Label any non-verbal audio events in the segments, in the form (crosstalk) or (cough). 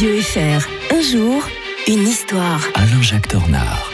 Radio FR. Un jour, une histoire. Alain-Jacques Tornard.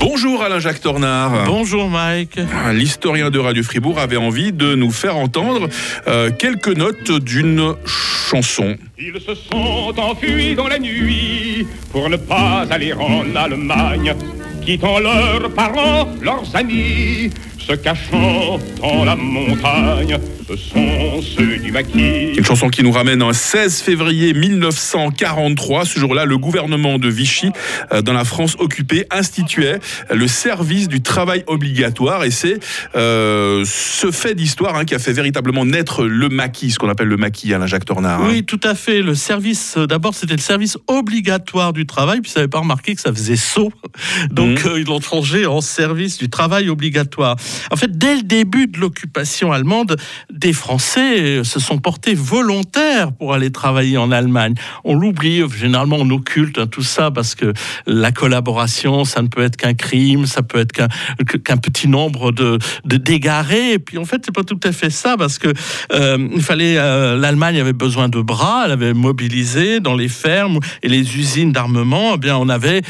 Bonjour Alain-Jacques Tornard. Bonjour Mike. L'historien de Radio Fribourg avait envie de nous faire entendre euh, quelques notes d'une chanson. Ils se sont enfuis dans la nuit pour ne pas aller en Allemagne, quittant leurs parents, leurs amis, se cachant dans la montagne. Ce sont ceux du maquis. Une chanson qui nous ramène un 16 février 1943. Ce jour-là, le gouvernement de Vichy, euh, dans la France occupée, instituait le service du travail obligatoire. Et c'est euh, ce fait d'histoire hein, qui a fait véritablement naître le maquis, ce qu'on appelle le maquis, Alain Jacques Tornard. hein. Oui, tout à fait. Le service, euh, d'abord, c'était le service obligatoire du travail, puis vous n'avez pas remarqué que ça faisait saut. (laughs) Donc, euh, ils l'ont changé en service du travail obligatoire. En fait, dès le début de l'occupation allemande, des Français euh, se sont portés volontaires pour aller travailler en Allemagne. On l'oublie, généralement on occulte hein, tout ça parce que la collaboration, ça ne peut être qu'un crime, ça peut être qu'un petit nombre de, d'égarés. Et puis en fait, c'est pas tout à fait ça parce que euh, euh, l'Allemagne avait besoin de bras, elle avait mobilisé dans les fermes et les usines d'armement. Eh bien, on avait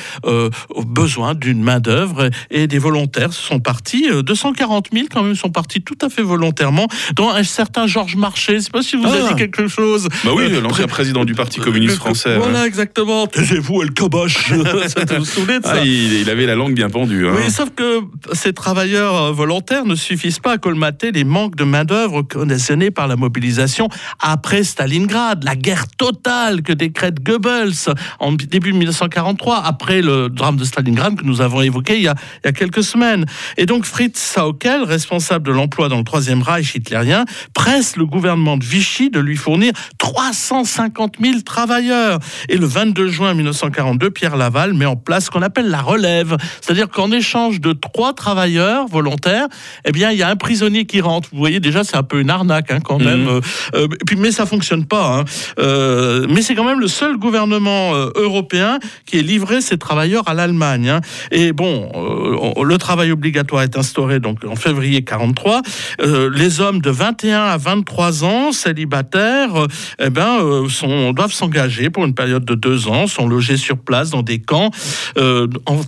besoin d'une main d'œuvre et des volontaires sont partis. 200 140 000 quand même sont partis tout à fait volontairement, dont un certain Georges Marchais. Je ne sais pas si vous avez ah. dit quelque chose. Bah oui, euh, l'ancien président du Parti communiste français. Voilà, exactement. Taisez-vous, El Kabash. (laughs) ça te de ça ah, il, avait la langue bien pendue. Hein. Oui, sauf que ces travailleurs euh, volontaires ne suffisent pas à colmater les manques de main-d'œuvre conditionnés par la mobilisation après Stalingrad, la guerre totale que décrète Goebbels en début 1943, après le drame de Stalingrad que nous avons évoqué il y a quelques semaines. Et donc Fritz Saukel, responsable de l'emploi dans le Troisième Reich hitlérien, presse le gouvernement de Vichy de lui fournir 350 000 travailleurs. Et le 22 juin 1942, Pierre Laval met en place ce qu'on appelle la relève. C'est-à-dire qu'en échange de trois travailleurs volontaires, eh bien, il y a un prisonnier qui rentre. Vous voyez, déjà, c'est un peu une arnaque, hein, quand même. Euh, euh, et puis, mais ça fonctionne pas. hein. Euh, mais c'est quand même le seul gouvernement euh, européen qui ait livré ses travailleurs à l'Allemagne. hein. Et bon, euh, on- le travail obligatoire est instauré donc en février 43. Euh, les hommes de 21 à 23 ans, célibataires, euh, eh ben, euh, sont, doivent s'engager pour une période de deux ans, sont logés sur place dans des camps en-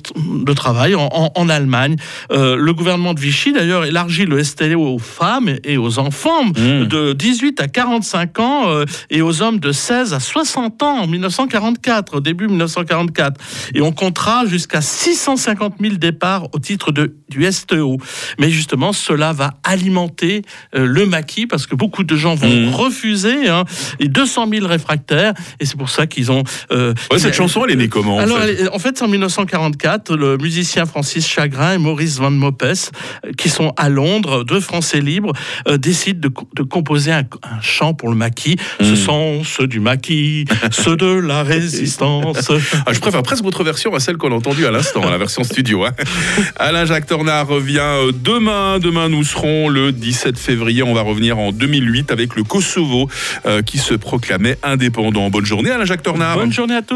de travail en, en- en Allemagne. Le gouvernement de Vichy, d'ailleurs, élargit le STO aux femmes et aux enfants Mmh. de 18 à 45 ans et aux hommes de 16 à 60 ans en 1944, au début 1944. Et on comptera jusqu'à 650 000 départs au titre de, du STO. Mais justement, cela va alimenter euh, le maquis parce que beaucoup de gens vont Mmh. refuser hein, et 200 000 réfractaires. Et c'est pour ça qu'ils ont. euh, Ouais, cette chanson, elle est née comment en fait elle en fait, c'est en 1944, le musicien Francis Chagrin et Maurice Van Mopes, euh, qui sont à Londres, deux Français libres, euh, décident de, co- de composer un, un chant pour le maquis. Ce Mm. sont ceux du maquis, (laughs) ceux de la résistance. Ah, je préfère presque votre version à celle qu'on a entendue à l'instant, la version studio. hein. (laughs) Alain Jacques Tornard revient demain. Demain, nous serons le 17 février. On va revenir en 2008 avec le Kosovo euh, qui se proclamait indépendant. Bonne journée, Alain Jacques Tornard. Bonne journée à tous.